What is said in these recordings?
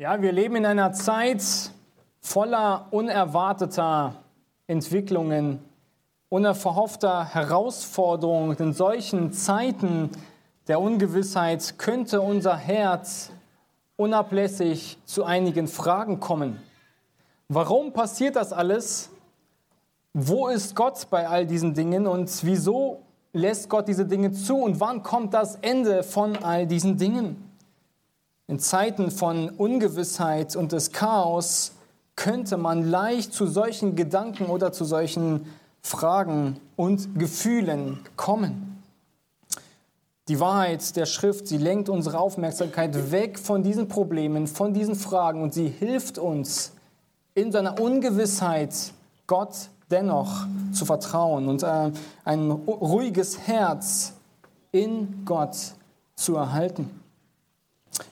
Ja, wir leben in einer Zeit voller unerwarteter Entwicklungen, unverhoffter Herausforderungen. In solchen Zeiten der Ungewissheit könnte unser Herz unablässig zu einigen Fragen kommen. Warum passiert das alles? Wo ist Gott bei all diesen Dingen und wieso lässt Gott diese Dinge zu und wann kommt das Ende von all diesen Dingen? In Zeiten von Ungewissheit und des Chaos könnte man leicht zu solchen Gedanken oder zu solchen Fragen und Gefühlen kommen. Die Wahrheit der Schrift, sie lenkt unsere Aufmerksamkeit weg von diesen Problemen, von diesen Fragen und sie hilft uns in seiner Ungewissheit Gott dennoch zu vertrauen und äh, ein ruhiges Herz in Gott zu erhalten.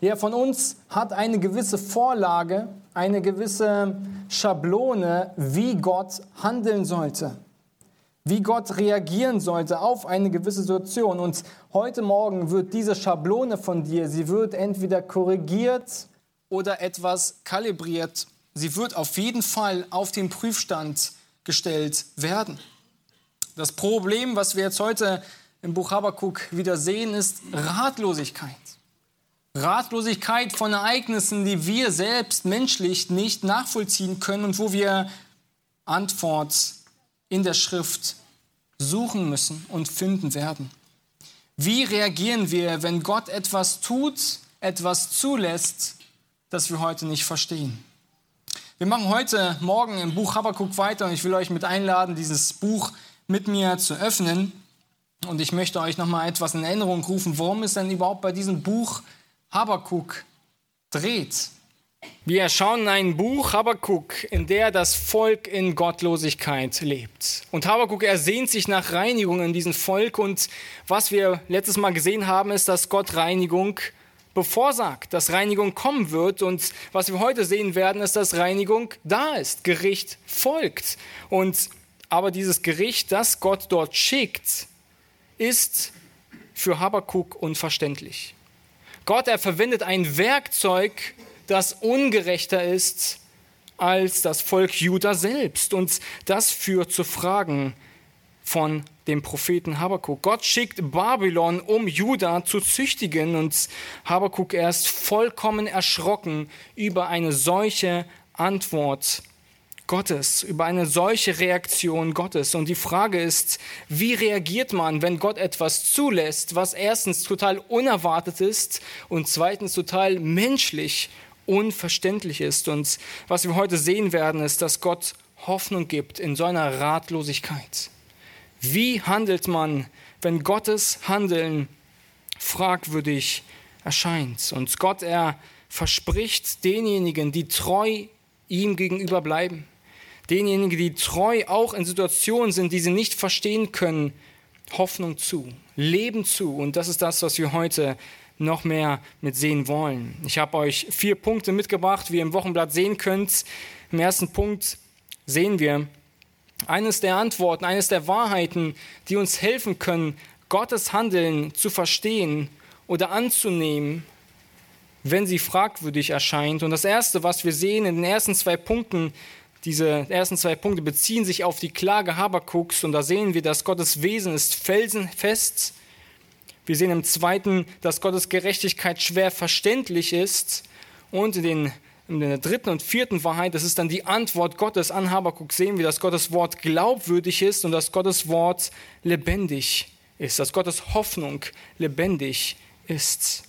Jeder von uns hat eine gewisse Vorlage, eine gewisse Schablone, wie Gott handeln sollte, wie Gott reagieren sollte auf eine gewisse Situation. Und heute Morgen wird diese Schablone von dir, sie wird entweder korrigiert oder etwas kalibriert. Sie wird auf jeden Fall auf den Prüfstand gestellt werden. Das Problem, was wir jetzt heute im Buch Habakkuk wieder sehen, ist Ratlosigkeit. Ratlosigkeit von Ereignissen, die wir selbst menschlich nicht nachvollziehen können und wo wir Antwort in der Schrift suchen müssen und finden werden. Wie reagieren wir, wenn Gott etwas tut, etwas zulässt, das wir heute nicht verstehen? Wir machen heute Morgen im Buch Habakkuk weiter und ich will euch mit einladen, dieses Buch mit mir zu öffnen. Und ich möchte euch noch mal etwas in Erinnerung rufen, worum es denn überhaupt bei diesem Buch Habakuk dreht. Wir schauen in ein Buch, Habakuk, in der das Volk in Gottlosigkeit lebt. Und Habakuk ersehnt sich nach Reinigung in diesem Volk. Und was wir letztes Mal gesehen haben, ist, dass Gott Reinigung bevorsagt, dass Reinigung kommen wird. Und was wir heute sehen werden, ist, dass Reinigung da ist, Gericht folgt. Und aber dieses Gericht, das Gott dort schickt, ist für Habakuk unverständlich. Gott, er verwendet ein Werkzeug, das ungerechter ist als das Volk Juda selbst. Und das führt zu Fragen von dem Propheten Habakuk. Gott schickt Babylon, um Juda zu züchtigen. Und Habakuk er ist vollkommen erschrocken über eine solche Antwort Gottes, über eine solche Reaktion Gottes. Und die Frage ist, wie reagiert man, wenn Gott etwas zulässt, was erstens total unerwartet ist und zweitens total menschlich unverständlich ist. Und was wir heute sehen werden, ist, dass Gott Hoffnung gibt in so Ratlosigkeit. Wie handelt man, wenn Gottes Handeln fragwürdig erscheint? Und Gott, er verspricht denjenigen, die treu ihm gegenüber bleiben, denjenigen, die treu auch in Situationen sind, die sie nicht verstehen können, Hoffnung zu, Leben zu. Und das ist das, was wir heute noch mehr mit sehen wollen. Ich habe euch vier Punkte mitgebracht, wie ihr im Wochenblatt sehen könnt. Im ersten Punkt sehen wir eines der Antworten, eines der Wahrheiten, die uns helfen können, Gottes Handeln zu verstehen oder anzunehmen, wenn sie fragwürdig erscheint. Und das Erste, was wir sehen in den ersten zwei Punkten, diese ersten zwei Punkte beziehen sich auf die Klage Habakuks und da sehen wir, dass Gottes Wesen ist felsenfest. Wir sehen im zweiten, dass Gottes Gerechtigkeit schwer verständlich ist und in, den, in der dritten und vierten Wahrheit, das ist dann die Antwort Gottes an Habakuk, sehen wir, dass Gottes Wort glaubwürdig ist und dass Gottes Wort lebendig ist, dass Gottes Hoffnung lebendig ist.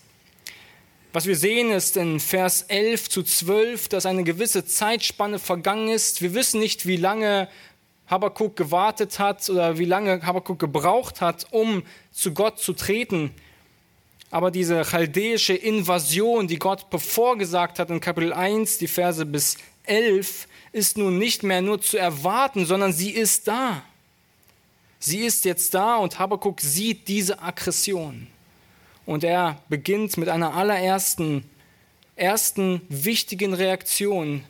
Was wir sehen ist in Vers 11 zu 12, dass eine gewisse Zeitspanne vergangen ist. Wir wissen nicht, wie lange Habakkuk gewartet hat oder wie lange Habakkuk gebraucht hat, um zu Gott zu treten. Aber diese chaldäische Invasion, die Gott bevorgesagt hat in Kapitel 1, die Verse bis 11, ist nun nicht mehr nur zu erwarten, sondern sie ist da. Sie ist jetzt da und Habakkuk sieht diese Aggression. Und er beginnt mit einer allerersten, ersten wichtigen Reaktion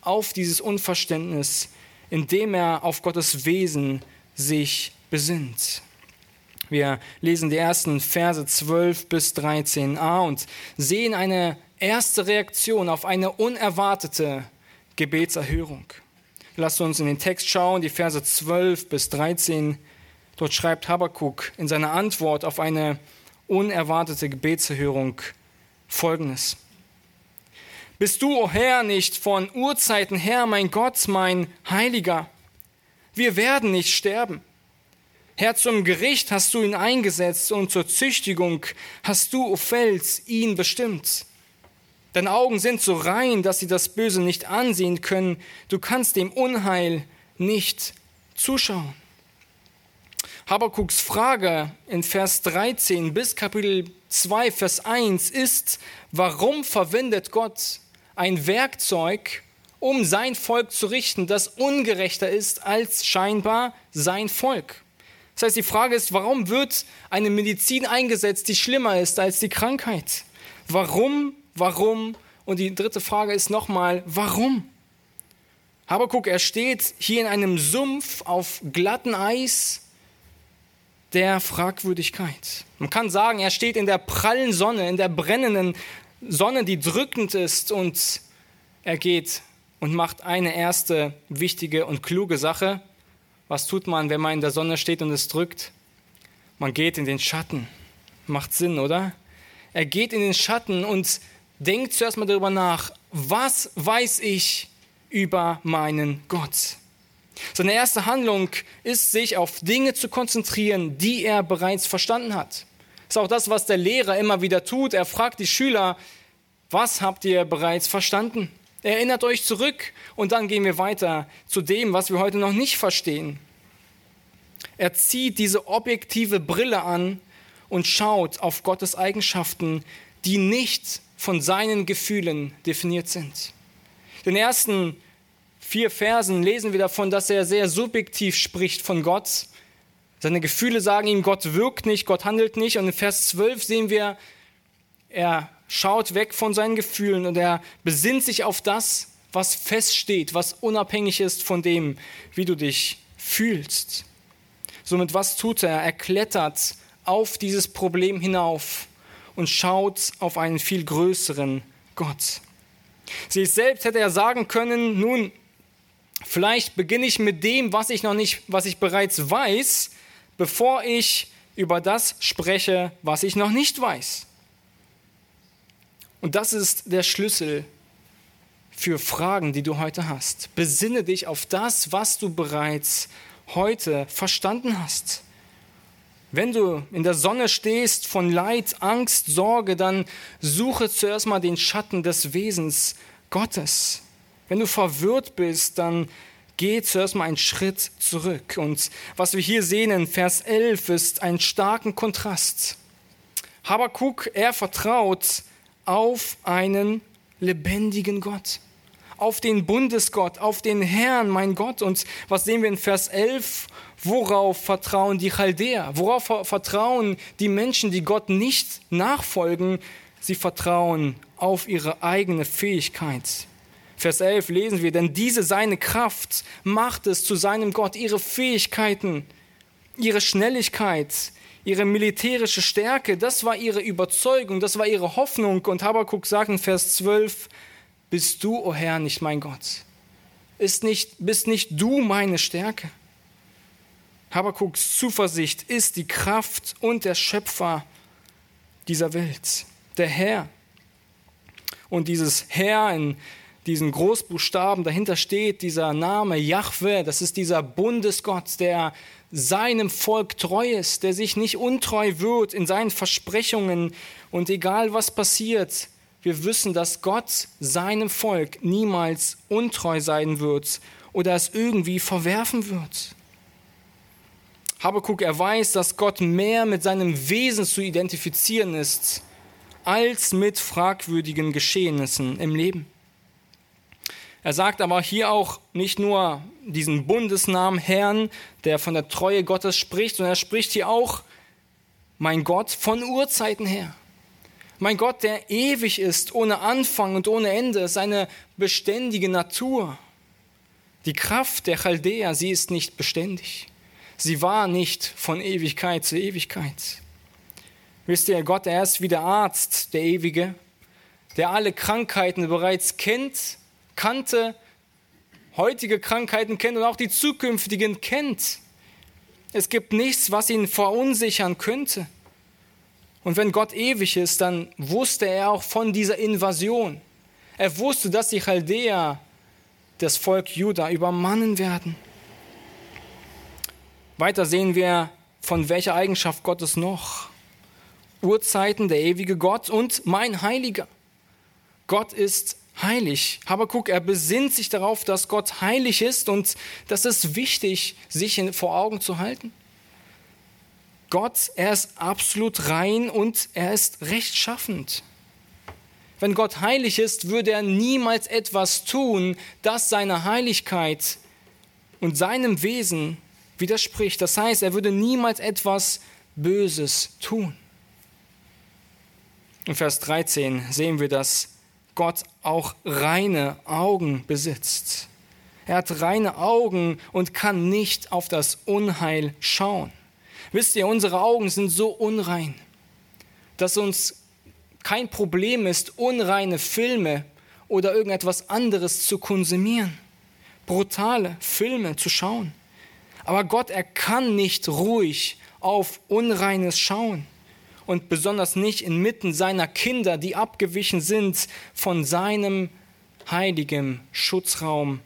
auf dieses Unverständnis, indem er auf Gottes Wesen sich besinnt. Wir lesen die ersten Verse 12 bis 13a und sehen eine erste Reaktion auf eine unerwartete Gebetserhörung. Lasst uns in den Text schauen, die Verse 12 bis 13. Dort schreibt Habakkuk in seiner Antwort auf eine unerwartete Gebetserhörung folgendes. Bist du, o oh Herr, nicht von Urzeiten her, mein Gott, mein Heiliger? Wir werden nicht sterben. Herr, zum Gericht hast du ihn eingesetzt und zur Züchtigung hast du, o Fels, ihn bestimmt. Deine Augen sind so rein, dass sie das Böse nicht ansehen können. Du kannst dem Unheil nicht zuschauen. Habakuks Frage in Vers 13 bis Kapitel 2, Vers 1 ist, warum verwendet Gott ein Werkzeug, um sein Volk zu richten, das ungerechter ist als scheinbar sein Volk? Das heißt, die Frage ist, warum wird eine Medizin eingesetzt, die schlimmer ist als die Krankheit? Warum, warum? Und die dritte Frage ist nochmal, warum? Habakuk, er steht hier in einem Sumpf auf glatten Eis der Fragwürdigkeit. Man kann sagen, er steht in der prallen Sonne, in der brennenden Sonne, die drückend ist und er geht und macht eine erste wichtige und kluge Sache. Was tut man, wenn man in der Sonne steht und es drückt? Man geht in den Schatten. Macht Sinn, oder? Er geht in den Schatten und denkt zuerst mal darüber nach, was weiß ich über meinen Gott? Seine erste Handlung ist, sich auf Dinge zu konzentrieren, die er bereits verstanden hat. Das ist auch das, was der Lehrer immer wieder tut. Er fragt die Schüler, was habt ihr bereits verstanden? Erinnert euch zurück und dann gehen wir weiter zu dem, was wir heute noch nicht verstehen. Er zieht diese objektive Brille an und schaut auf Gottes Eigenschaften, die nicht von seinen Gefühlen definiert sind. In den ersten vier Versen lesen wir davon, dass er sehr subjektiv spricht von Gott. Seine Gefühle sagen ihm, Gott wirkt nicht, Gott handelt nicht. Und in Vers 12 sehen wir, er schaut weg von seinen Gefühlen und er besinnt sich auf das, was feststeht, was unabhängig ist von dem, wie du dich fühlst. Somit was tut er? Er klettert auf dieses Problem hinauf und schaut auf einen viel größeren Gott. Sich selbst hätte er sagen können, nun, vielleicht beginne ich mit dem, was ich noch nicht, was ich bereits weiß, bevor ich über das spreche, was ich noch nicht weiß. Und das ist der Schlüssel für Fragen, die du heute hast. Besinne dich auf das, was du bereits heute verstanden hast. Wenn du in der Sonne stehst von Leid, Angst, Sorge, dann suche zuerst mal den Schatten des Wesens Gottes. Wenn du verwirrt bist, dann geh zuerst mal einen Schritt zurück. Und was wir hier sehen in Vers 11 ist ein starken Kontrast. Habakuk, er vertraut auf einen lebendigen Gott, auf den Bundesgott, auf den Herrn, mein Gott. Und was sehen wir in Vers 11? Worauf vertrauen die Chaldäer? Worauf vertrauen die Menschen, die Gott nicht nachfolgen? Sie vertrauen auf ihre eigene Fähigkeit. Vers 11 lesen wir, denn diese seine Kraft macht es zu seinem Gott, ihre Fähigkeiten, ihre Schnelligkeit, ihre militärische Stärke, das war ihre Überzeugung, das war ihre Hoffnung. Und Habakkuk sagt in Vers 12, bist du, o oh Herr, nicht mein Gott? Ist nicht, bist nicht du meine Stärke? Habakuks Zuversicht ist die Kraft und der Schöpfer dieser Welt, der Herr. Und dieses Herr in diesen Großbuchstaben, dahinter steht dieser Name Yahweh, das ist dieser Bundesgott, der seinem Volk treu ist, der sich nicht untreu wird in seinen Versprechungen und egal was passiert, wir wissen, dass Gott seinem Volk niemals untreu sein wird oder es irgendwie verwerfen wird. Habakuk, er weiß, dass Gott mehr mit seinem Wesen zu identifizieren ist, als mit fragwürdigen Geschehnissen im Leben. Er sagt aber hier auch nicht nur diesen Bundesnamen Herrn, der von der Treue Gottes spricht, sondern er spricht hier auch, mein Gott, von Urzeiten her. Mein Gott, der ewig ist, ohne Anfang und ohne Ende, seine beständige Natur. Die Kraft der Chaldäer, sie ist nicht beständig. Sie war nicht von Ewigkeit zu Ewigkeit. Wisst ihr, Gott, er ist wie der Arzt, der Ewige, der alle Krankheiten bereits kennt, kannte, heutige Krankheiten kennt und auch die zukünftigen kennt. Es gibt nichts, was ihn verunsichern könnte. Und wenn Gott ewig ist, dann wusste er auch von dieser Invasion. Er wusste, dass die Chaldäer das Volk Juda übermannen werden. Weiter sehen wir, von welcher Eigenschaft Gottes noch. Urzeiten, der ewige Gott und mein Heiliger. Gott ist heilig. Habakuk, er besinnt sich darauf, dass Gott heilig ist und das ist wichtig, sich vor Augen zu halten. Gott, er ist absolut rein und er ist rechtschaffend. Wenn Gott heilig ist, würde er niemals etwas tun, das seiner Heiligkeit und seinem Wesen widerspricht. Das heißt, er würde niemals etwas Böses tun. In Vers 13 sehen wir, dass Gott auch reine Augen besitzt. Er hat reine Augen und kann nicht auf das Unheil schauen. Wisst ihr, unsere Augen sind so unrein, dass uns kein Problem ist, unreine Filme oder irgendetwas anderes zu konsumieren, brutale Filme zu schauen. Aber Gott, er kann nicht ruhig auf Unreines schauen und besonders nicht inmitten seiner Kinder, die abgewichen sind von seinem heiligen Schutzraum.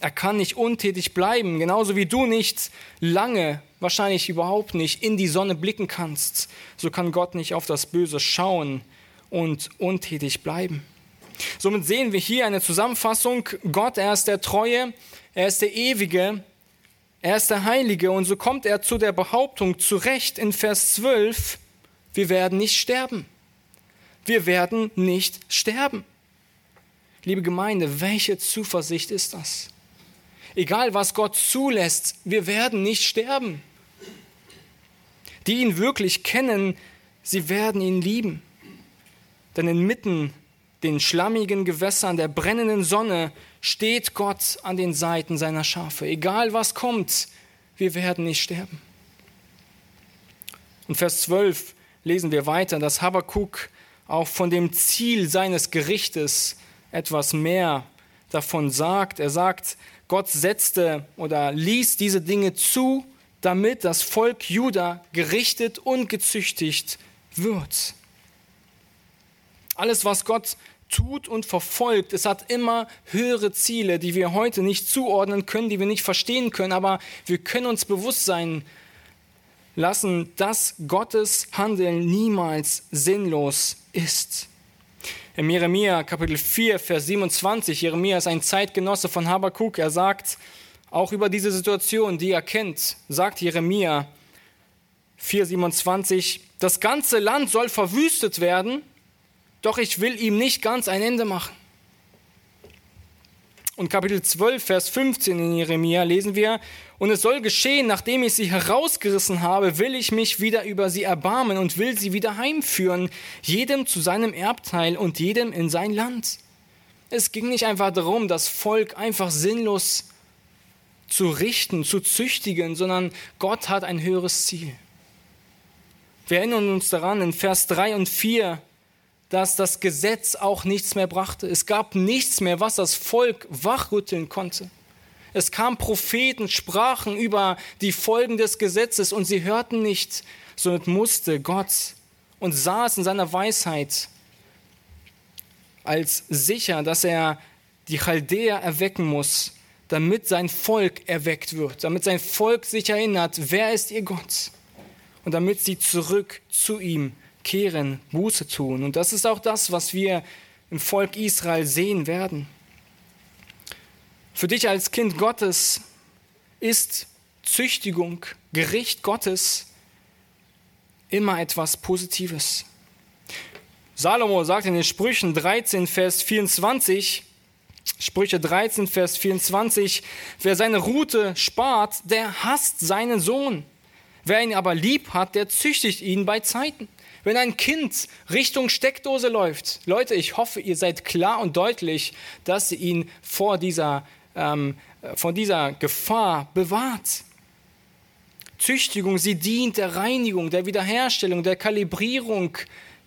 Er kann nicht untätig bleiben, genauso wie du nicht lange, wahrscheinlich überhaupt nicht, in die Sonne blicken kannst. So kann Gott nicht auf das Böse schauen und untätig bleiben. Somit sehen wir hier eine Zusammenfassung. Gott, er ist der Treue, er ist der Ewige, er ist der Heilige und so kommt er zu der Behauptung zurecht in Vers 12, wir werden nicht sterben. Wir werden nicht sterben. Liebe Gemeinde, welche Zuversicht ist das? Egal was Gott zulässt, wir werden nicht sterben. Die ihn wirklich kennen, sie werden ihn lieben. Denn inmitten den schlammigen Gewässern der brennenden Sonne steht Gott an den Seiten seiner Schafe. Egal was kommt, wir werden nicht sterben. Und Vers 12 lesen wir weiter, dass Habakkuk auch von dem Ziel seines Gerichtes etwas mehr davon sagt. Er sagt, Gott setzte oder ließ diese Dinge zu, damit das Volk Juda gerichtet und gezüchtigt wird. Alles, was Gott tut und verfolgt. Es hat immer höhere Ziele, die wir heute nicht zuordnen können, die wir nicht verstehen können, aber wir können uns bewusst sein lassen, dass Gottes Handeln niemals sinnlos ist. Im Jeremia Kapitel 4, Vers 27, Jeremia ist ein Zeitgenosse von Habakkuk, er sagt, auch über diese Situation, die er kennt, sagt Jeremia 4, 27, das ganze Land soll verwüstet werden doch ich will ihm nicht ganz ein Ende machen. Und Kapitel 12, Vers 15 in Jeremia lesen wir, und es soll geschehen, nachdem ich sie herausgerissen habe, will ich mich wieder über sie erbarmen und will sie wieder heimführen, jedem zu seinem Erbteil und jedem in sein Land. Es ging nicht einfach darum, das Volk einfach sinnlos zu richten, zu züchtigen, sondern Gott hat ein höheres Ziel. Wir erinnern uns daran in Vers 3 und 4, dass das Gesetz auch nichts mehr brachte. Es gab nichts mehr, was das Volk wachrütteln konnte. Es kamen Propheten, sprachen über die Folgen des Gesetzes und sie hörten nicht, sondern musste Gott und es in seiner Weisheit als sicher, dass er die Chaldäer erwecken muss, damit sein Volk erweckt wird, damit sein Volk sich erinnert, wer ist ihr Gott und damit sie zurück zu ihm kehren, Buße tun. Und das ist auch das, was wir im Volk Israel sehen werden. Für dich als Kind Gottes ist Züchtigung, Gericht Gottes immer etwas Positives. Salomo sagt in den Sprüchen 13, Vers 24, Sprüche 13, Vers 24, wer seine Rute spart, der hasst seinen Sohn. Wer ihn aber lieb hat, der züchtigt ihn bei Zeiten. Wenn ein Kind Richtung Steckdose läuft, Leute, ich hoffe, ihr seid klar und deutlich, dass ihr ihn vor dieser, ähm, vor dieser Gefahr bewahrt. Züchtigung, sie dient der Reinigung, der Wiederherstellung, der Kalibrierung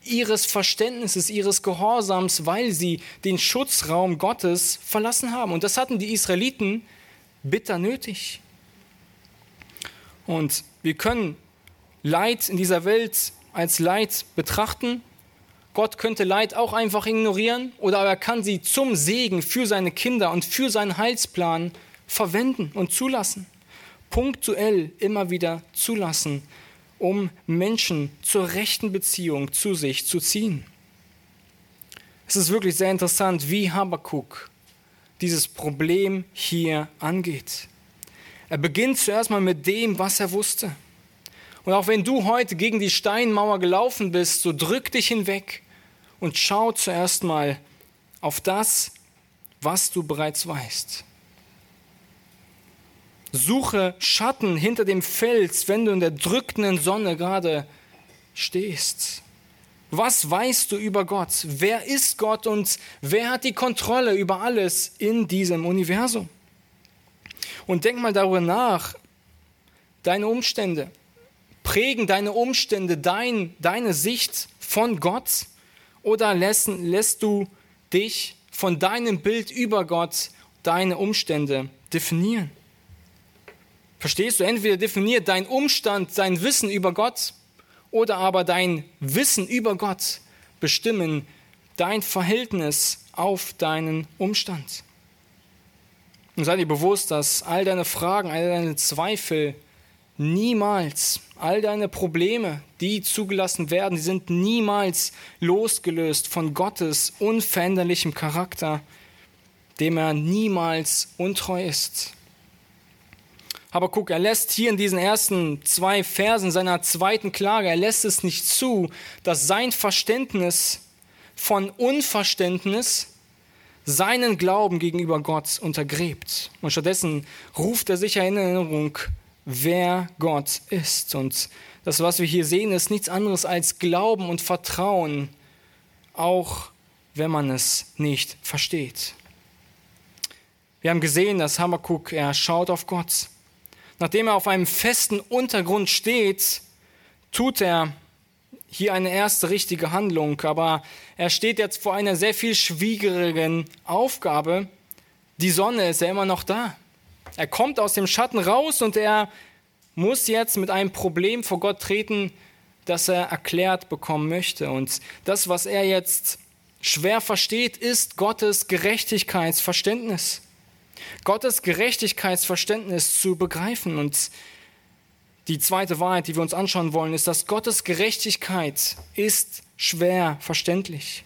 ihres Verständnisses, ihres Gehorsams, weil sie den Schutzraum Gottes verlassen haben. Und das hatten die Israeliten bitter nötig. Und wir können Leid in dieser Welt als Leid betrachten. Gott könnte Leid auch einfach ignorieren oder er kann sie zum Segen für seine Kinder und für seinen Heilsplan verwenden und zulassen. Punktuell immer wieder zulassen, um Menschen zur rechten Beziehung zu sich zu ziehen. Es ist wirklich sehr interessant, wie Habakkuk dieses Problem hier angeht. Er beginnt zuerst mal mit dem, was er wusste. Und auch wenn du heute gegen die Steinmauer gelaufen bist, so drück dich hinweg und schau zuerst mal auf das, was du bereits weißt. Suche Schatten hinter dem Fels, wenn du in der drückenden Sonne gerade stehst. Was weißt du über Gott? Wer ist Gott und wer hat die Kontrolle über alles in diesem Universum? Und denk mal darüber nach, deine Umstände. Prägen deine Umstände dein, deine Sicht von Gott oder lässt, lässt du dich von deinem Bild über Gott deine Umstände definieren? Verstehst du? Entweder definiert dein Umstand dein Wissen über Gott oder aber dein Wissen über Gott bestimmen dein Verhältnis auf deinen Umstand. Und sei dir bewusst, dass all deine Fragen, all deine Zweifel niemals, all deine Probleme, die zugelassen werden, die sind niemals losgelöst von Gottes unveränderlichem Charakter, dem er niemals untreu ist. Aber guck, er lässt hier in diesen ersten zwei Versen seiner zweiten Klage, er lässt es nicht zu, dass sein Verständnis von Unverständnis seinen Glauben gegenüber Gott untergräbt. Und stattdessen ruft er sich in Erinnerung, wer Gott ist. Und das, was wir hier sehen, ist nichts anderes als Glauben und Vertrauen, auch wenn man es nicht versteht. Wir haben gesehen, dass Habakkuk, er schaut auf Gott Nachdem er auf einem festen Untergrund steht, tut er hier eine erste richtige Handlung, aber er steht jetzt vor einer sehr viel schwierigen Aufgabe. Die Sonne ist ja immer noch da. Er kommt aus dem Schatten raus und er muss jetzt mit einem Problem vor Gott treten, das er erklärt bekommen möchte. Und das, was er jetzt schwer versteht, ist Gottes Gerechtigkeitsverständnis. Gottes Gerechtigkeitsverständnis zu begreifen. Und die zweite Wahrheit, die wir uns anschauen wollen, ist, dass Gottes Gerechtigkeit ist schwer verständlich.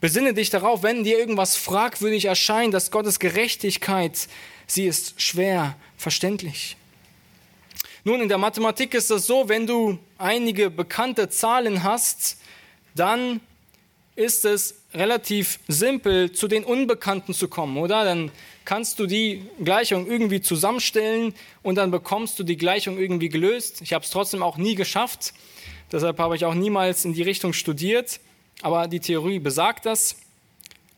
Besinne dich darauf, wenn dir irgendwas fragwürdig erscheint, dass Gottes Gerechtigkeit, sie ist schwer verständlich. Nun, in der Mathematik ist es so, wenn du einige bekannte Zahlen hast, dann ist es relativ simpel, zu den Unbekannten zu kommen, oder? Dann kannst du die Gleichung irgendwie zusammenstellen und dann bekommst du die Gleichung irgendwie gelöst. Ich habe es trotzdem auch nie geschafft, deshalb habe ich auch niemals in die Richtung studiert, aber die Theorie besagt das.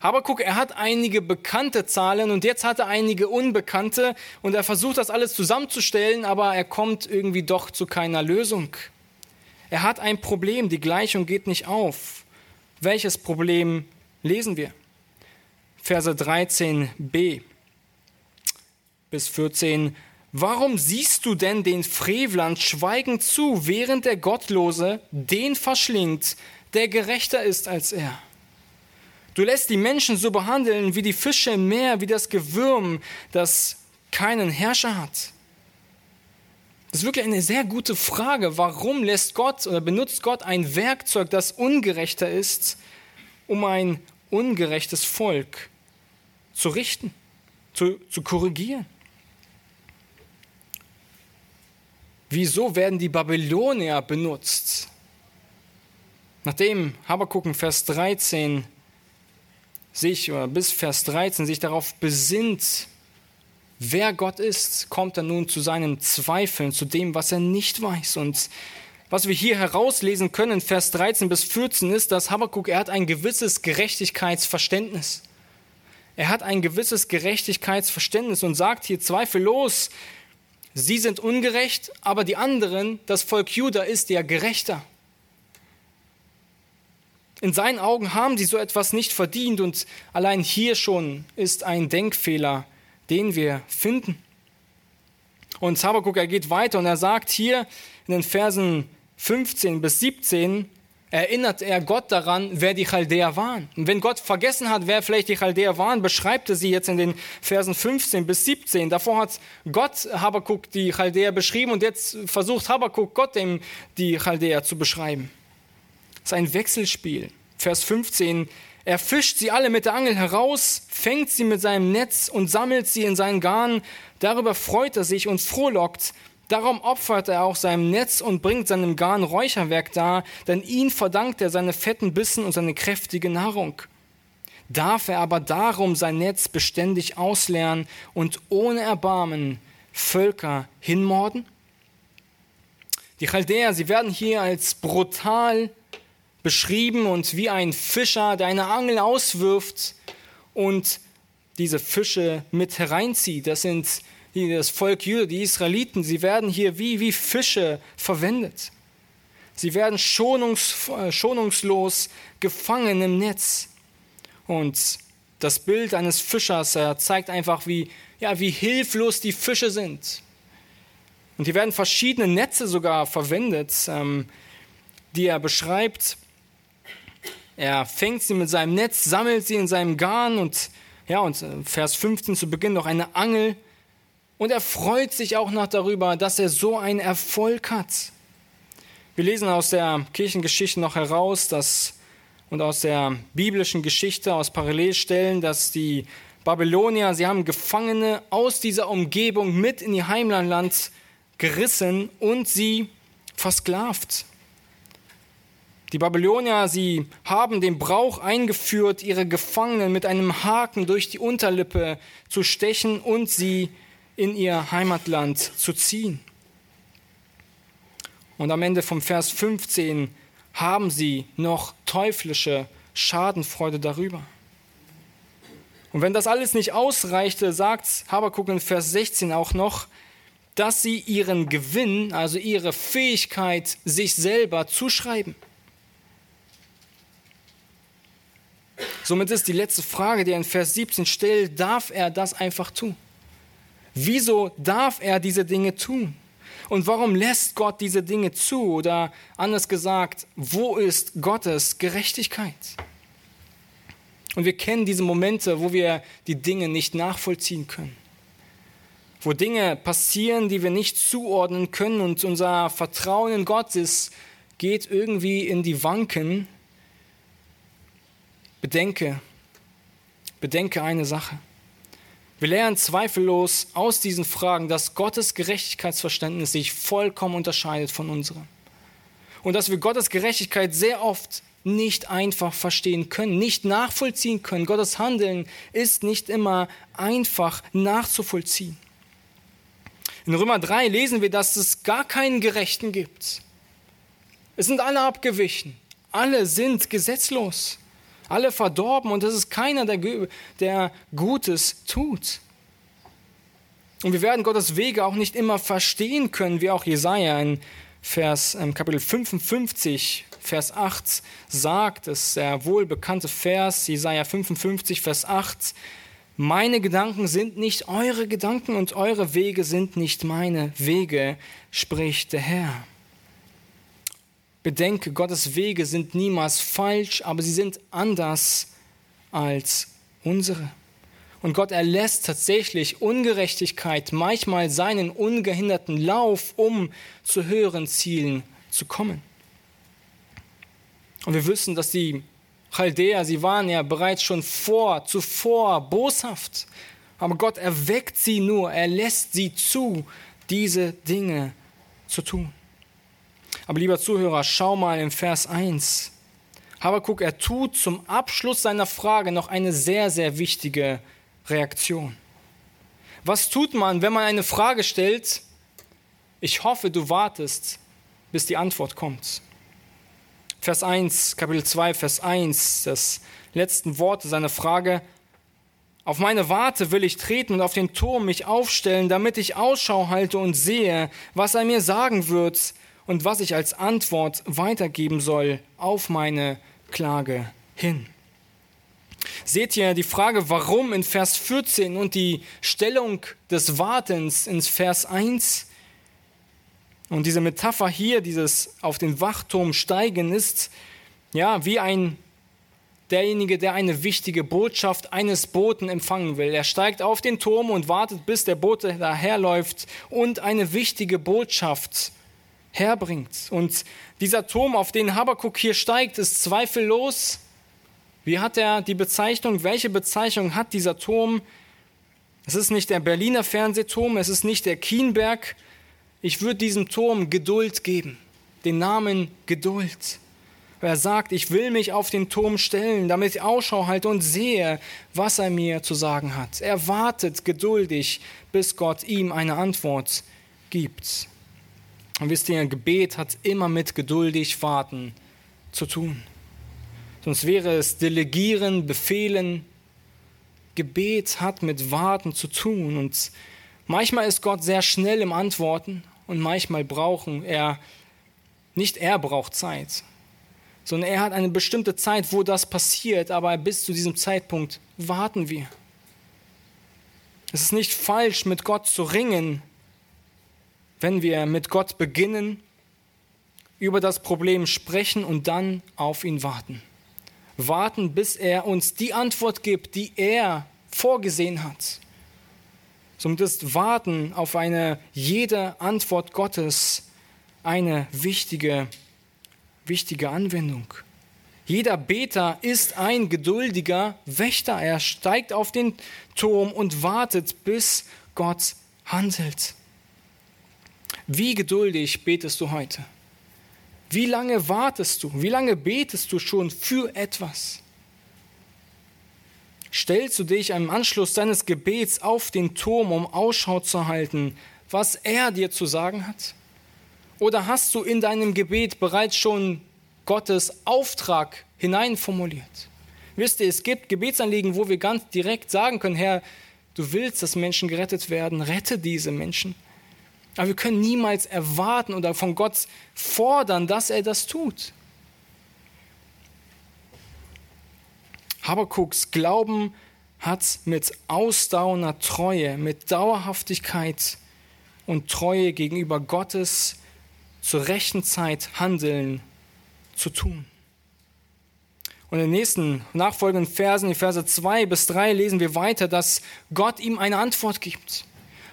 Aber guck, er hat einige bekannte Zahlen und jetzt hat er einige unbekannte und er versucht das alles zusammenzustellen, aber er kommt irgendwie doch zu keiner Lösung. Er hat ein Problem, die Gleichung geht nicht auf. Welches Problem lesen wir? Verse 13b bis 14. Warum siehst du denn den Frevlern schweigend zu, während der Gottlose den verschlingt, der gerechter ist als er? Du lässt die Menschen so behandeln wie die Fische im Meer, wie das Gewürm, das keinen Herrscher hat. Das ist wirklich eine sehr gute Frage. Warum lässt Gott oder benutzt Gott ein Werkzeug, das ungerechter ist, um ein ungerechtes Volk zu richten, zu, zu korrigieren? Wieso werden die Babylonier benutzt? Nachdem Habakkuk in Vers 13 sich, oder bis Vers 13 sich darauf besinnt, wer Gott ist, kommt er nun zu seinen Zweifeln, zu dem, was er nicht weiß. Und was wir hier herauslesen können, Vers 13 bis 14, ist, dass Habakkuk, er hat ein gewisses Gerechtigkeitsverständnis. Er hat ein gewisses Gerechtigkeitsverständnis und sagt hier zweifellos, Sie sind ungerecht, aber die anderen, das Volk Juda ist ja gerechter. In seinen Augen haben sie so etwas nicht verdient und allein hier schon ist ein Denkfehler, den wir finden. Und Habakkuk, er geht weiter und er sagt hier in den Versen 15 bis 17, erinnert er Gott daran, wer die Chaldäer waren. Und wenn Gott vergessen hat, wer vielleicht die Chaldäer waren, beschreibt er sie jetzt in den Versen 15 bis 17. Davor hat Gott Habakkuk die Chaldäer beschrieben und jetzt versucht Habakkuk Gott dem die Chaldäer zu beschreiben. Ist ein Wechselspiel. Vers 15. Er fischt sie alle mit der Angel heraus, fängt sie mit seinem Netz und sammelt sie in seinen Garn. Darüber freut er sich und frohlockt. Darum opfert er auch seinem Netz und bringt seinem Garn Räucherwerk dar, denn ihn verdankt er seine fetten Bissen und seine kräftige Nahrung. Darf er aber darum sein Netz beständig ausleeren und ohne Erbarmen Völker hinmorden? Die Chaldäer, sie werden hier als brutal beschrieben und wie ein Fischer, der eine Angel auswirft und diese Fische mit hereinzieht. Das sind die, das Volk Jude, die Israeliten, sie werden hier wie, wie Fische verwendet. Sie werden schonungs, äh, schonungslos gefangen im Netz. Und das Bild eines Fischers er zeigt einfach, wie, ja, wie hilflos die Fische sind. Und hier werden verschiedene Netze sogar verwendet, ähm, die er beschreibt. Er fängt sie mit seinem Netz, sammelt sie in seinem Garn und ja, und Vers 15 zu Beginn noch eine Angel und er freut sich auch noch darüber, dass er so einen Erfolg hat. Wir lesen aus der Kirchengeschichte noch heraus, dass und aus der biblischen Geschichte, aus Parallelstellen, dass die Babylonier, sie haben Gefangene aus dieser Umgebung mit in ihr Heimlandland gerissen und sie versklavt. Die Babylonier, sie haben den Brauch eingeführt, ihre Gefangenen mit einem Haken durch die Unterlippe zu stechen und sie in ihr Heimatland zu ziehen. Und am Ende vom Vers 15 haben sie noch teuflische Schadenfreude darüber. Und wenn das alles nicht ausreichte, sagt Habakuk in Vers 16 auch noch, dass sie ihren Gewinn, also ihre Fähigkeit, sich selber zuschreiben. Somit ist die letzte Frage, die er in Vers 17 stellt, darf er das einfach tun? Wieso darf er diese Dinge tun? Und warum lässt Gott diese Dinge zu? Oder anders gesagt, wo ist Gottes Gerechtigkeit? Und wir kennen diese Momente, wo wir die Dinge nicht nachvollziehen können. Wo Dinge passieren, die wir nicht zuordnen können und unser Vertrauen in Gott ist, geht irgendwie in die Wanken. Bedenke, bedenke eine Sache. Wir lernen zweifellos aus diesen Fragen, dass Gottes Gerechtigkeitsverständnis sich vollkommen unterscheidet von unserem. Und dass wir Gottes Gerechtigkeit sehr oft nicht einfach verstehen können, nicht nachvollziehen können. Gottes Handeln ist nicht immer einfach nachzuvollziehen. In Römer 3 lesen wir, dass es gar keinen Gerechten gibt. Es sind alle abgewichen. Alle sind gesetzlos alle verdorben und es ist keiner, der, der Gutes tut. Und wir werden Gottes Wege auch nicht immer verstehen können, wie auch Jesaja in Vers, ähm, Kapitel 55, Vers 8 sagt, das ist der wohlbekannte Vers, Jesaja 55, Vers 8. Meine Gedanken sind nicht eure Gedanken und eure Wege sind nicht meine Wege, spricht der Herr. Bedenke, Gottes Wege sind niemals falsch, aber sie sind anders als unsere. Und Gott erlässt tatsächlich Ungerechtigkeit manchmal seinen ungehinderten Lauf, um zu höheren Zielen zu kommen. Und wir wissen, dass die Chaldäer, sie waren ja bereits schon vor, zuvor boshaft. Aber Gott erweckt sie nur, er lässt sie zu, diese Dinge zu tun. Aber lieber Zuhörer, schau mal in Vers 1. Habakuk, er tut zum Abschluss seiner Frage noch eine sehr, sehr wichtige Reaktion. Was tut man, wenn man eine Frage stellt? Ich hoffe, du wartest, bis die Antwort kommt. Vers 1, Kapitel 2, Vers 1, das letzten Worte seiner Frage. Auf meine Warte will ich treten und auf den Turm mich aufstellen, damit ich Ausschau halte und sehe, was er mir sagen wird und was ich als Antwort weitergeben soll auf meine Anklage hin. Seht ihr die Frage, warum in Vers 14 und die Stellung des Wartens in Vers 1? Und diese Metapher hier, dieses auf den Wachturm steigen, ist ja wie ein derjenige, der eine wichtige Botschaft eines Boten empfangen will. Er steigt auf den Turm und wartet, bis der Bote daherläuft und eine wichtige Botschaft herbringt. Und dieser Turm, auf den Habakkuk hier steigt, ist zweifellos. Wie hat er die Bezeichnung? Welche Bezeichnung hat dieser Turm? Es ist nicht der Berliner Fernsehturm, es ist nicht der Kienberg, ich würde diesem Turm Geduld geben, den Namen Geduld. Er sagt, ich will mich auf den Turm stellen, damit ich Ausschau halte und sehe, was er mir zu sagen hat. Er wartet geduldig, bis Gott ihm eine Antwort gibt. Und wisst ihr, Gebet hat immer mit geduldig warten zu tun. Sonst wäre es Delegieren, Befehlen. Gebet hat mit Warten zu tun. Und manchmal ist Gott sehr schnell im Antworten und manchmal brauchen er, nicht er braucht Zeit, sondern er hat eine bestimmte Zeit, wo das passiert, aber bis zu diesem Zeitpunkt warten wir. Es ist nicht falsch, mit Gott zu ringen, wenn wir mit Gott beginnen, über das Problem sprechen und dann auf ihn warten. Warten, bis er uns die Antwort gibt, die er vorgesehen hat. Somit ist Warten auf eine jede Antwort Gottes eine wichtige, wichtige Anwendung. Jeder Beter ist ein geduldiger Wächter. Er steigt auf den Turm und wartet, bis Gott handelt. Wie geduldig betest du heute? Wie lange wartest du? Wie lange betest du schon für etwas? stellst du dich im Anschluss deines Gebets auf den Turm, um Ausschau zu halten, was er dir zu sagen hat? Oder hast du in deinem Gebet bereits schon Gottes Auftrag hineinformuliert? Wisst ihr, es gibt Gebetsanliegen, wo wir ganz direkt sagen können, Herr, du willst, dass Menschen gerettet werden, rette diese Menschen. Aber wir können niemals erwarten oder von Gott fordern, dass er das tut. Habakuks Glauben hat mit ausdauernder Treue, mit Dauerhaftigkeit und Treue gegenüber Gottes zur rechten Zeit handeln zu tun. Und in den nächsten nachfolgenden Versen, die Verse 2 bis 3, lesen wir weiter, dass Gott ihm eine Antwort gibt.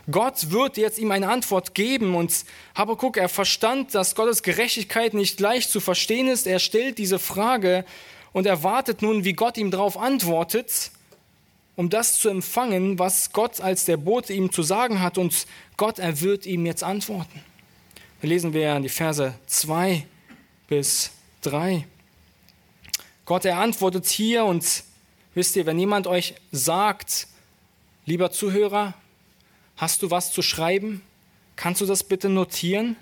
Gott wird jetzt ihm eine Antwort geben und Habakkuk, er verstand, dass Gottes Gerechtigkeit nicht leicht zu verstehen ist. Er stellt diese Frage und er wartet nun, wie Gott ihm darauf antwortet, um das zu empfangen, was Gott als der Bote ihm zu sagen hat. Und Gott, er wird ihm jetzt antworten. Da lesen wir die Verse 2 bis 3. Gott, er antwortet hier und wisst ihr, wenn jemand euch sagt, lieber Zuhörer, hast du was zu schreiben? Kannst du das bitte notieren?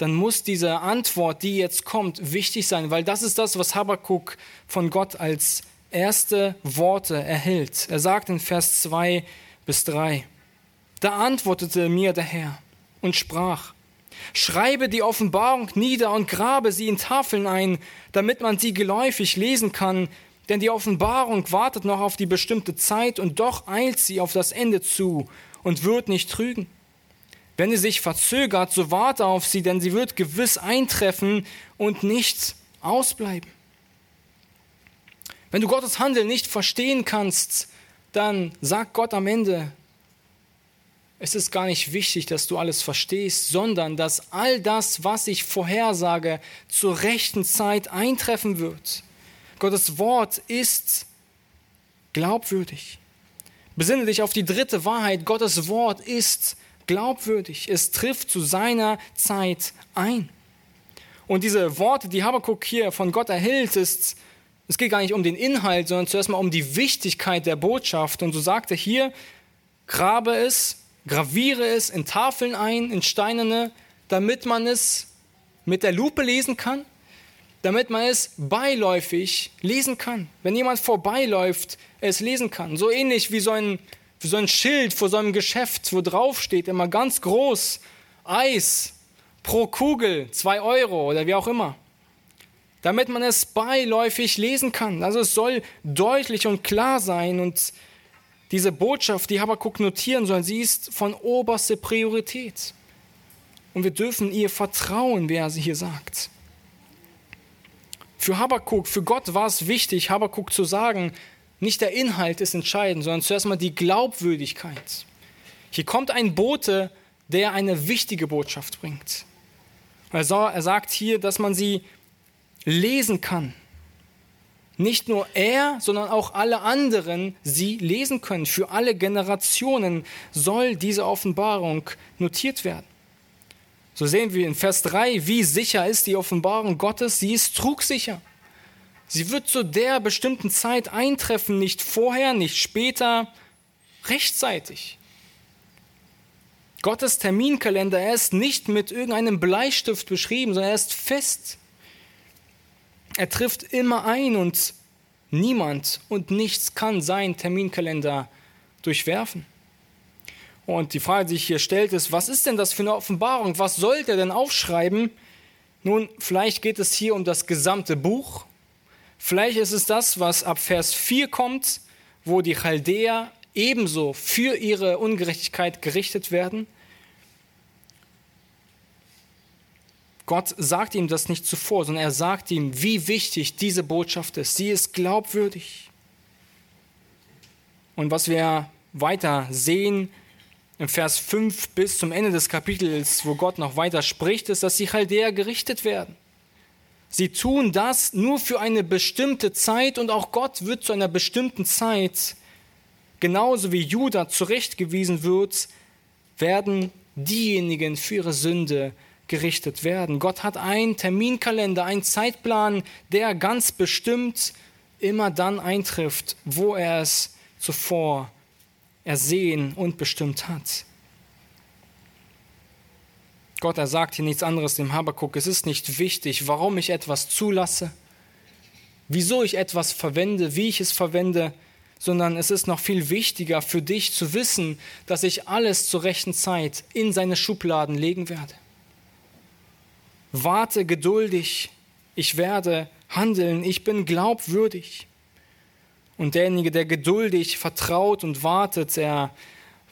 dann muss diese Antwort, die jetzt kommt, wichtig sein, weil das ist das, was Habakkuk von Gott als erste Worte erhält. Er sagt in Vers 2 bis 3, da antwortete mir der Herr und sprach, Schreibe die Offenbarung nieder und grabe sie in Tafeln ein, damit man sie geläufig lesen kann, denn die Offenbarung wartet noch auf die bestimmte Zeit und doch eilt sie auf das Ende zu und wird nicht trügen. Wenn sie sich verzögert, so warte auf sie, denn sie wird gewiss eintreffen und nicht ausbleiben. Wenn du Gottes Handeln nicht verstehen kannst, dann sagt Gott am Ende, es ist gar nicht wichtig, dass du alles verstehst, sondern dass all das, was ich vorhersage, zur rechten Zeit eintreffen wird. Gottes Wort ist glaubwürdig. Besinne dich auf die dritte Wahrheit. Gottes Wort ist glaubwürdig. Es trifft zu seiner Zeit ein. Und diese Worte, die Habakkuk hier von Gott erhält, ist, es geht gar nicht um den Inhalt, sondern zuerst mal um die Wichtigkeit der Botschaft. Und so sagt er hier, grabe es, graviere es in Tafeln ein, in steinerne, damit man es mit der Lupe lesen kann, damit man es beiläufig lesen kann. Wenn jemand vorbeiläuft, es lesen kann. So ähnlich wie so ein für so ein Schild vor so einem Geschäft, wo drauf steht immer ganz groß Eis pro Kugel, zwei Euro oder wie auch immer. damit man es beiläufig lesen kann. Also es soll deutlich und klar sein und diese Botschaft, die Habakkuk notieren soll, sie ist von oberster Priorität. Und wir dürfen ihr vertrauen, wer sie hier sagt. Für Habakkuk, für Gott war es wichtig, Habakkuk zu sagen, nicht der Inhalt ist entscheidend, sondern zuerst mal die Glaubwürdigkeit. Hier kommt ein Bote, der eine wichtige Botschaft bringt. Er sagt hier, dass man sie lesen kann. Nicht nur er, sondern auch alle anderen sie lesen können. Für alle Generationen soll diese Offenbarung notiert werden. So sehen wir in Vers 3, wie sicher ist die Offenbarung Gottes? Sie ist trugsicher. Sie wird zu der bestimmten Zeit eintreffen, nicht vorher, nicht später, rechtzeitig. Gottes Terminkalender, er ist nicht mit irgendeinem Bleistift beschrieben, sondern er ist fest. Er trifft immer ein und niemand und nichts kann seinen Terminkalender durchwerfen. Und die Frage, die sich hier stellt, ist, was ist denn das für eine Offenbarung? Was soll der denn aufschreiben? Nun, vielleicht geht es hier um das gesamte Buch. Vielleicht ist es das, was ab Vers 4 kommt, wo die Chaldäer ebenso für ihre Ungerechtigkeit gerichtet werden. Gott sagt ihm das nicht zuvor, sondern er sagt ihm, wie wichtig diese Botschaft ist. Sie ist glaubwürdig. Und was wir weiter sehen im Vers 5 bis zum Ende des Kapitels, wo Gott noch weiter spricht, ist, dass die Chaldäer gerichtet werden. Sie tun das nur für eine bestimmte Zeit und auch Gott wird zu einer bestimmten Zeit, genauso wie Judah zurechtgewiesen wird, werden diejenigen für ihre Sünde gerichtet werden. Gott hat einen Terminkalender, einen Zeitplan, der ganz bestimmt immer dann eintrifft, wo er es zuvor ersehen und bestimmt hat. Gott, er sagt hier nichts anderes dem Habakuk. Es ist nicht wichtig, warum ich etwas zulasse, wieso ich etwas verwende, wie ich es verwende, sondern es ist noch viel wichtiger für dich zu wissen, dass ich alles zur rechten Zeit in seine Schubladen legen werde. Warte geduldig, ich werde handeln, ich bin glaubwürdig. Und derjenige, der geduldig vertraut und wartet, er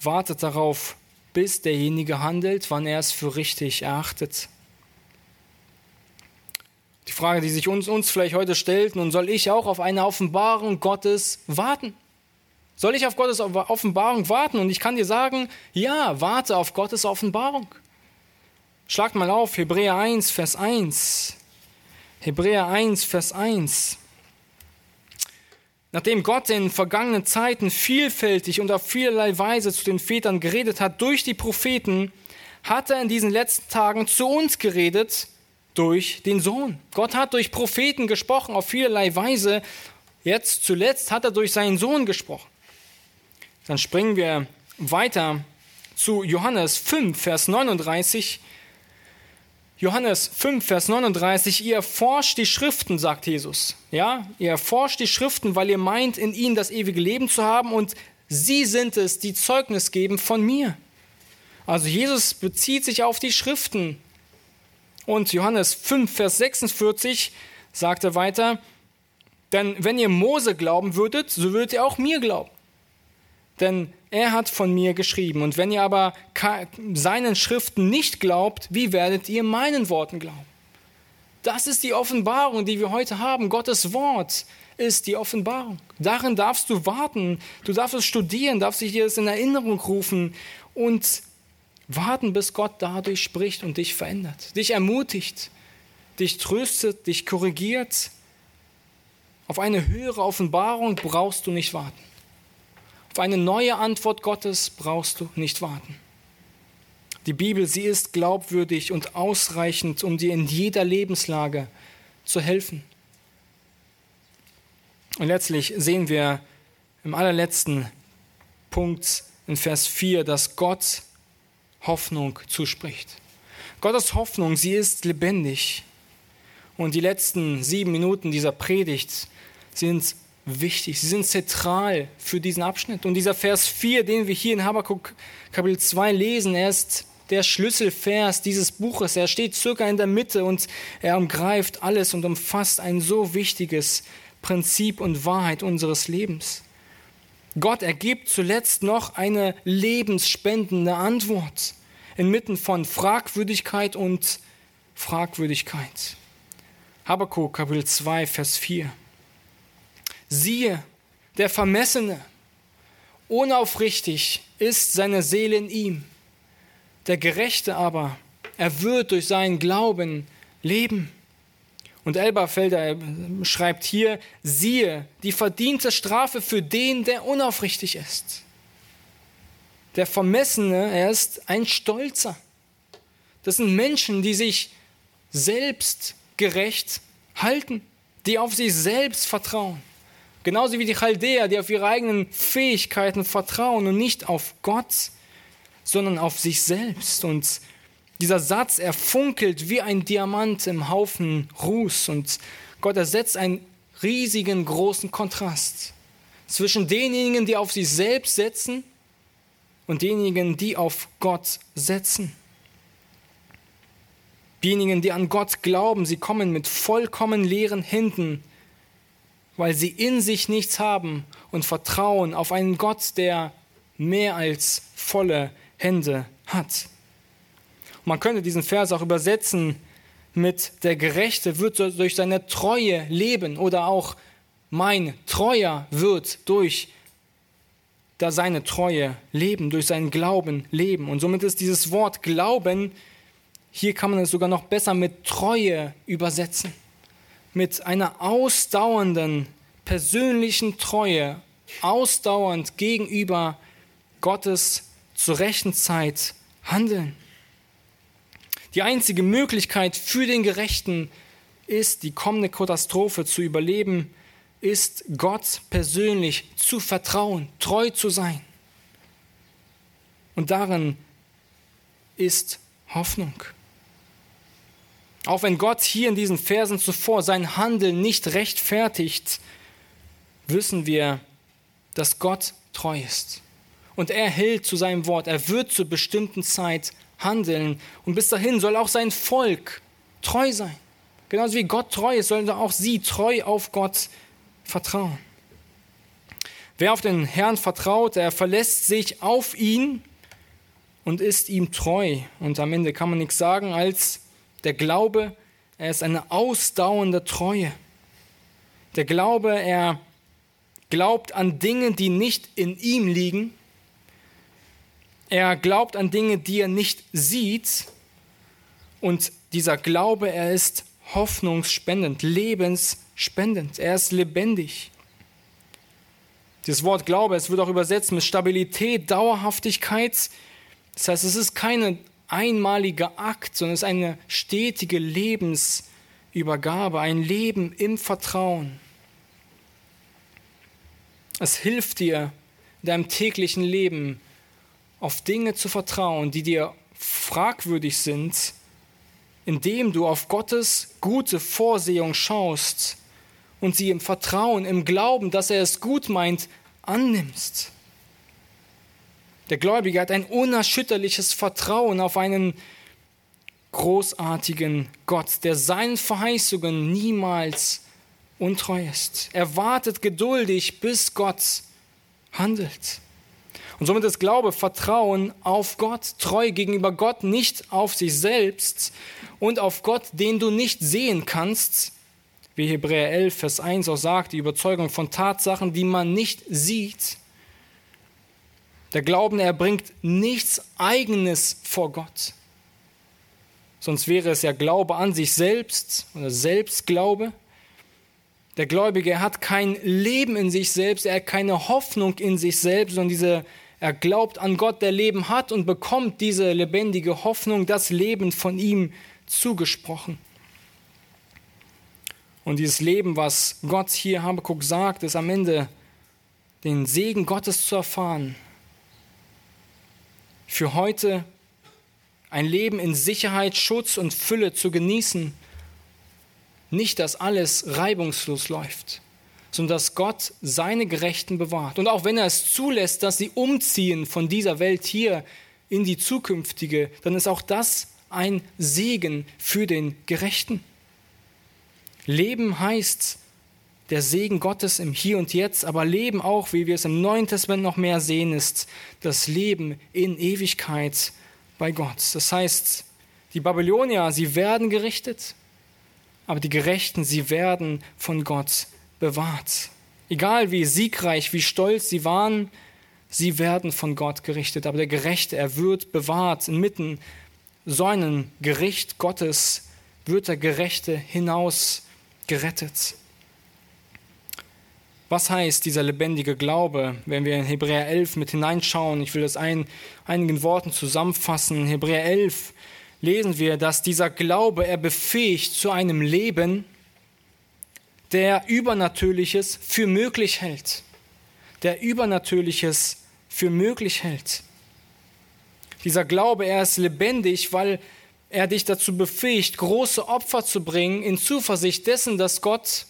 wartet darauf, bis derjenige handelt, wann er es für richtig erachtet. Die Frage, die sich uns, uns vielleicht heute stellt, nun soll ich auch auf eine Offenbarung Gottes warten? Soll ich auf Gottes Offenbarung warten? Und ich kann dir sagen, ja, warte auf Gottes Offenbarung. Schlagt mal auf, Hebräer 1, Vers 1. Hebräer 1, Vers 1. Nachdem Gott in vergangenen Zeiten vielfältig und auf vielerlei Weise zu den Vätern geredet hat durch die Propheten, hat er in diesen letzten Tagen zu uns geredet durch den Sohn. Gott hat durch Propheten gesprochen auf vielerlei Weise. Jetzt zuletzt hat er durch seinen Sohn gesprochen. Dann springen wir weiter zu Johannes 5, Vers 39. Johannes 5, Vers 39, ihr erforscht die Schriften, sagt Jesus. Ja, ihr erforscht die Schriften, weil ihr meint, in ihnen das ewige Leben zu haben und sie sind es, die Zeugnis geben von mir. Also Jesus bezieht sich auf die Schriften. Und Johannes 5, Vers 46 sagt er weiter, denn wenn ihr Mose glauben würdet, so würdet ihr auch mir glauben. Denn er hat von mir geschrieben. Und wenn ihr aber seinen Schriften nicht glaubt, wie werdet ihr meinen Worten glauben? Das ist die Offenbarung, die wir heute haben. Gottes Wort ist die Offenbarung. Darin darfst du warten. Du darfst es studieren, darfst dich dir das in Erinnerung rufen und warten, bis Gott dadurch spricht und dich verändert, dich ermutigt, dich tröstet, dich korrigiert. Auf eine höhere Offenbarung brauchst du nicht warten. Eine neue Antwort Gottes brauchst du nicht warten. Die Bibel, sie ist glaubwürdig und ausreichend, um dir in jeder Lebenslage zu helfen. Und letztlich sehen wir im allerletzten Punkt in Vers 4, dass Gott Hoffnung zuspricht. Gottes Hoffnung, sie ist lebendig. Und die letzten sieben Minuten dieser Predigt sind wichtig, sie sind zentral für diesen Abschnitt. Und dieser Vers 4, den wir hier in Habakkuk Kapitel 2 lesen, er ist der Schlüsselvers dieses Buches. Er steht circa in der Mitte und er umgreift alles und umfasst ein so wichtiges Prinzip und Wahrheit unseres Lebens. Gott ergibt zuletzt noch eine lebensspendende Antwort inmitten von Fragwürdigkeit und Fragwürdigkeit. Habakkuk Kapitel 2, Vers 4. Siehe, der Vermessene, unaufrichtig ist seine Seele in ihm. Der Gerechte aber, er wird durch seinen Glauben leben. Und Elberfelder schreibt hier, siehe, die verdiente Strafe für den, der unaufrichtig ist. Der Vermessene, er ist ein Stolzer. Das sind Menschen, die sich selbst gerecht halten, die auf sich selbst vertrauen. Genauso wie die Chaldäer, die auf ihre eigenen Fähigkeiten vertrauen und nicht auf Gott, sondern auf sich selbst. Und dieser Satz, er funkelt wie ein Diamant im Haufen Ruß. Und Gott ersetzt einen riesigen, großen Kontrast zwischen denjenigen, die auf sich selbst setzen und denjenigen, die auf Gott setzen. Diejenigen, die an Gott glauben, sie kommen mit vollkommen leeren Händen, weil sie in sich nichts haben und vertrauen auf einen Gott, der mehr als volle Hände hat. man könnte diesen Vers auch übersetzen mit der Gerechte wird durch seine Treue leben oder auch mein Treuer wird durch da seine Treue leben, durch seinen Glauben leben. Und somit ist dieses Wort Glauben, hier kann man es sogar noch besser mit Treue übersetzen. Mit einer ausdauernden, persönlichen Treue, ausdauernd gegenüber Gottes zur rechten Zeit handeln. Die einzige Möglichkeit für den Gerechten ist, die kommende Katastrophe zu überleben, ist Gott persönlich zu vertrauen, treu zu sein. Und darin ist Hoffnung. Auch wenn Gott hier in diesen Versen zuvor sein Handeln nicht rechtfertigt, wissen wir, dass Gott treu ist. Und er hält zu seinem Wort. Er wird zur bestimmten Zeit handeln. Und bis dahin soll auch sein Volk treu sein. Genauso wie Gott treu ist, sollen auch sie treu auf Gott vertrauen. Wer auf den Herrn vertraut, der verlässt sich auf ihn und ist ihm treu. Und am Ende kann man nichts sagen als der Glaube, er ist eine ausdauernde Treue. Der Glaube, er glaubt an Dinge, die nicht in ihm liegen. Er glaubt an Dinge, die er nicht sieht. Und dieser Glaube, er ist hoffnungsspendend, lebensspendend. Er ist lebendig. Das Wort Glaube, es wird auch übersetzt mit Stabilität, Dauerhaftigkeit. Das heißt, es ist kein einmaliger Akt, sondern es ist eine stetige Lebensübergabe, ein Leben im Vertrauen. Es hilft dir in deinem täglichen Leben auf Dinge zu vertrauen, die dir fragwürdig sind, indem du auf Gottes gute Vorsehung schaust und sie im Vertrauen, im Glauben, dass er es gut meint, annimmst. Der Gläubige hat ein unerschütterliches Vertrauen auf einen großartigen Gott, der seinen Verheißungen niemals untreu ist. Er wartet geduldig, bis Gott handelt. Und somit ist Glaube Vertrauen auf Gott, treu gegenüber Gott, nicht auf sich selbst und auf Gott, den du nicht sehen kannst, wie Hebräer 11, Vers 1 auch sagt, die Überzeugung von Tatsachen, die man nicht sieht. Der Glauben, er bringt nichts Eigenes vor Gott. Sonst wäre es ja Glaube an sich selbst oder Selbstglaube. Der Gläubige hat kein Leben in sich selbst, er hat keine Hoffnung in sich selbst, sondern diese, er glaubt an Gott, der Leben hat und bekommt diese lebendige Hoffnung, das Leben von ihm zugesprochen. Und dieses Leben, was Gott hier Habakkuk sagt, ist am Ende den Segen Gottes zu erfahren. Für heute ein Leben in Sicherheit, Schutz und Fülle zu genießen. Nicht, dass alles reibungslos läuft, sondern dass Gott seine Gerechten bewahrt. Und auch wenn er es zulässt, dass sie umziehen von dieser Welt hier in die zukünftige, dann ist auch das ein Segen für den Gerechten. Leben heißt der Segen Gottes im Hier und Jetzt, aber Leben auch, wie wir es im Neuen Testament noch mehr sehen, ist das Leben in Ewigkeit bei Gott. Das heißt, die Babylonier, sie werden gerichtet, aber die Gerechten, sie werden von Gott bewahrt. Egal wie siegreich, wie stolz sie waren, sie werden von Gott gerichtet. Aber der Gerechte, er wird bewahrt. Inmitten so einem Gericht Gottes wird der Gerechte hinaus gerettet. Was heißt dieser lebendige Glaube, wenn wir in Hebräer 11 mit hineinschauen? Ich will das ein, einigen Worten zusammenfassen. In Hebräer 11 lesen wir, dass dieser Glaube er befähigt zu einem Leben, der Übernatürliches für möglich hält. Der Übernatürliches für möglich hält. Dieser Glaube, er ist lebendig, weil er dich dazu befähigt, große Opfer zu bringen, in Zuversicht dessen, dass Gott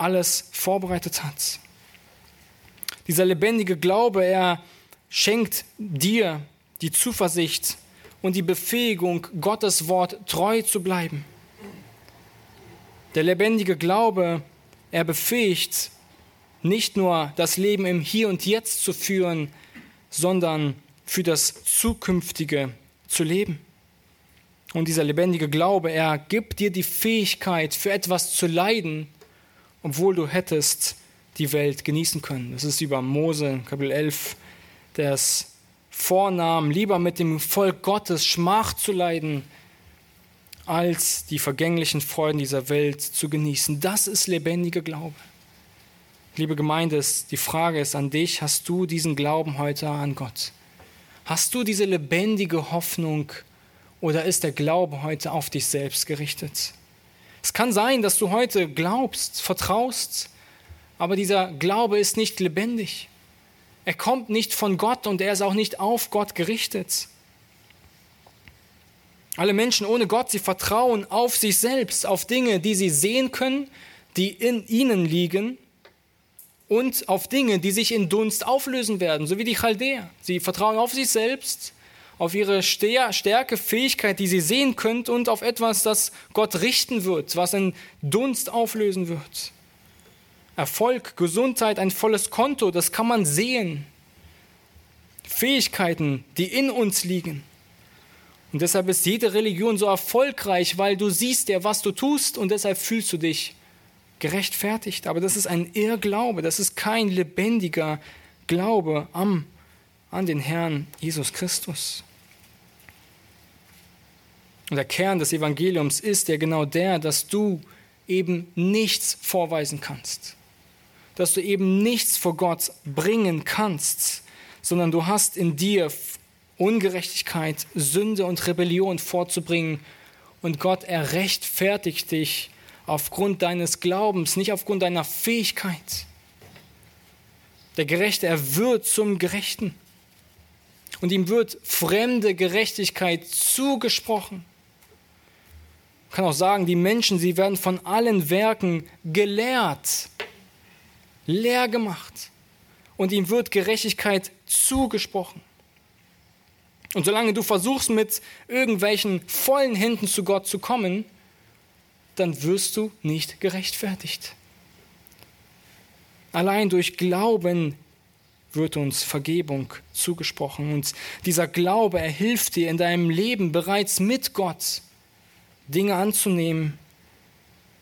alles vorbereitet hat. Dieser lebendige Glaube, er schenkt dir die Zuversicht und die Befähigung, Gottes Wort treu zu bleiben. Der lebendige Glaube, er befähigt, nicht nur das Leben im Hier und Jetzt zu führen, sondern für das Zukünftige zu leben. Und dieser lebendige Glaube, er gibt dir die Fähigkeit, für etwas zu leiden, obwohl du hättest die Welt genießen können. Das ist über Mose, Kapitel 11, der es vornahm, lieber mit dem Volk Gottes Schmach zu leiden, als die vergänglichen Freuden dieser Welt zu genießen. Das ist lebendiger Glaube. Liebe Gemeinde, die Frage ist an dich, hast du diesen Glauben heute an Gott? Hast du diese lebendige Hoffnung oder ist der Glaube heute auf dich selbst gerichtet? Es kann sein, dass du heute glaubst, vertraust, aber dieser Glaube ist nicht lebendig. Er kommt nicht von Gott und er ist auch nicht auf Gott gerichtet. Alle Menschen ohne Gott, sie vertrauen auf sich selbst, auf Dinge, die sie sehen können, die in ihnen liegen und auf Dinge, die sich in Dunst auflösen werden, so wie die Chaldäer. Sie vertrauen auf sich selbst, auf ihre Stärke, Fähigkeit, die sie sehen können und auf etwas, das Gott richten wird, was in Dunst auflösen wird. Erfolg, Gesundheit, ein volles Konto, das kann man sehen. Fähigkeiten, die in uns liegen. Und deshalb ist jede Religion so erfolgreich, weil du siehst ja, was du tust und deshalb fühlst du dich gerechtfertigt. Aber das ist ein Irrglaube, das ist kein lebendiger Glaube am, an den Herrn Jesus Christus. Und der Kern des Evangeliums ist ja genau der, dass du eben nichts vorweisen kannst. Dass du eben nichts vor Gott bringen kannst, sondern du hast in dir Ungerechtigkeit, Sünde und Rebellion vorzubringen. Und Gott errechtfertigt dich aufgrund deines Glaubens, nicht aufgrund deiner Fähigkeit. Der Gerechte, er wird zum Gerechten. Und ihm wird fremde Gerechtigkeit zugesprochen. Man kann auch sagen, die Menschen, sie werden von allen Werken gelehrt, leer gemacht. Und ihm wird Gerechtigkeit zugesprochen. Und solange du versuchst, mit irgendwelchen vollen Händen zu Gott zu kommen, dann wirst du nicht gerechtfertigt. Allein durch Glauben wird uns Vergebung zugesprochen. Und dieser Glaube, er hilft dir in deinem Leben bereits mit Gott, Dinge anzunehmen,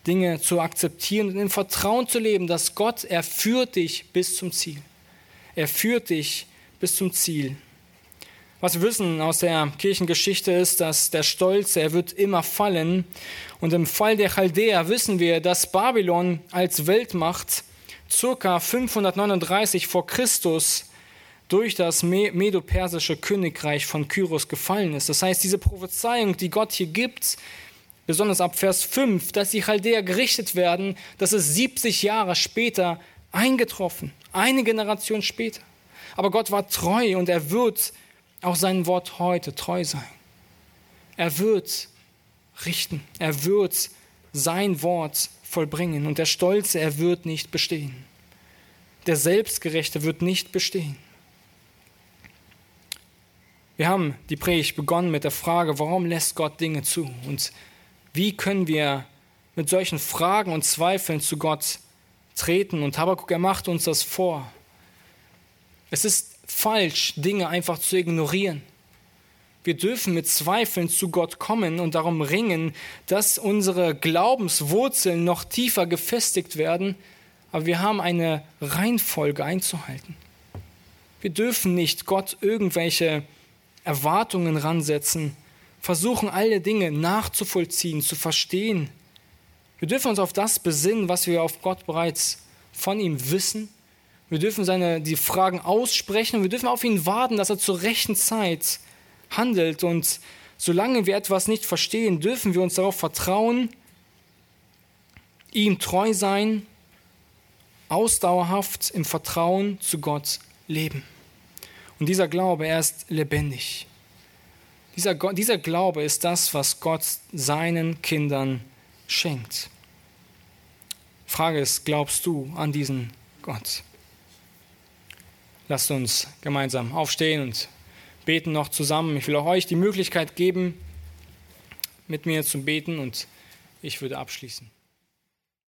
Dinge zu akzeptieren und in Vertrauen zu leben, dass Gott, er führt dich bis zum Ziel. Er führt dich bis zum Ziel. Was wir wissen aus der Kirchengeschichte ist, dass der Stolz, er wird immer fallen. Und im Fall der Chaldäer wissen wir, dass Babylon als Weltmacht circa 539 vor Christus durch das medo-persische Königreich von Kyros gefallen ist. Das heißt, diese Prophezeiung, die Gott hier gibt, besonders ab Vers 5, dass die Chaldäer gerichtet werden, das ist 70 Jahre später eingetroffen, eine Generation später. Aber Gott war treu und er wird auch sein Wort heute treu sein. Er wird richten. Er wird sein Wort vollbringen. Und der Stolze, er wird nicht bestehen. Der Selbstgerechte wird nicht bestehen. Wir haben die Predigt begonnen mit der Frage, warum lässt Gott Dinge zu? Und wie können wir mit solchen Fragen und Zweifeln zu Gott treten? Und Habakkuk, er macht uns das vor. Es ist falsch, Dinge einfach zu ignorieren. Wir dürfen mit Zweifeln zu Gott kommen und darum ringen, dass unsere Glaubenswurzeln noch tiefer gefestigt werden, aber wir haben eine Reihenfolge einzuhalten. Wir dürfen nicht Gott irgendwelche Erwartungen ransetzen, versuchen alle Dinge nachzuvollziehen, zu verstehen. Wir dürfen uns auf das besinnen, was wir auf Gott bereits von ihm wissen. Wir dürfen seine, die Fragen aussprechen. Wir dürfen auf ihn warten, dass er zur rechten Zeit handelt. Und solange wir etwas nicht verstehen, dürfen wir uns darauf vertrauen, ihm treu sein, ausdauerhaft im Vertrauen zu Gott leben. Und dieser Glaube, er ist lebendig. Dieser, dieser Glaube ist das, was Gott seinen Kindern schenkt. Frage ist, glaubst du an diesen Gott? Lasst uns gemeinsam aufstehen und beten noch zusammen. Ich will auch euch die Möglichkeit geben, mit mir zu beten und ich würde abschließen.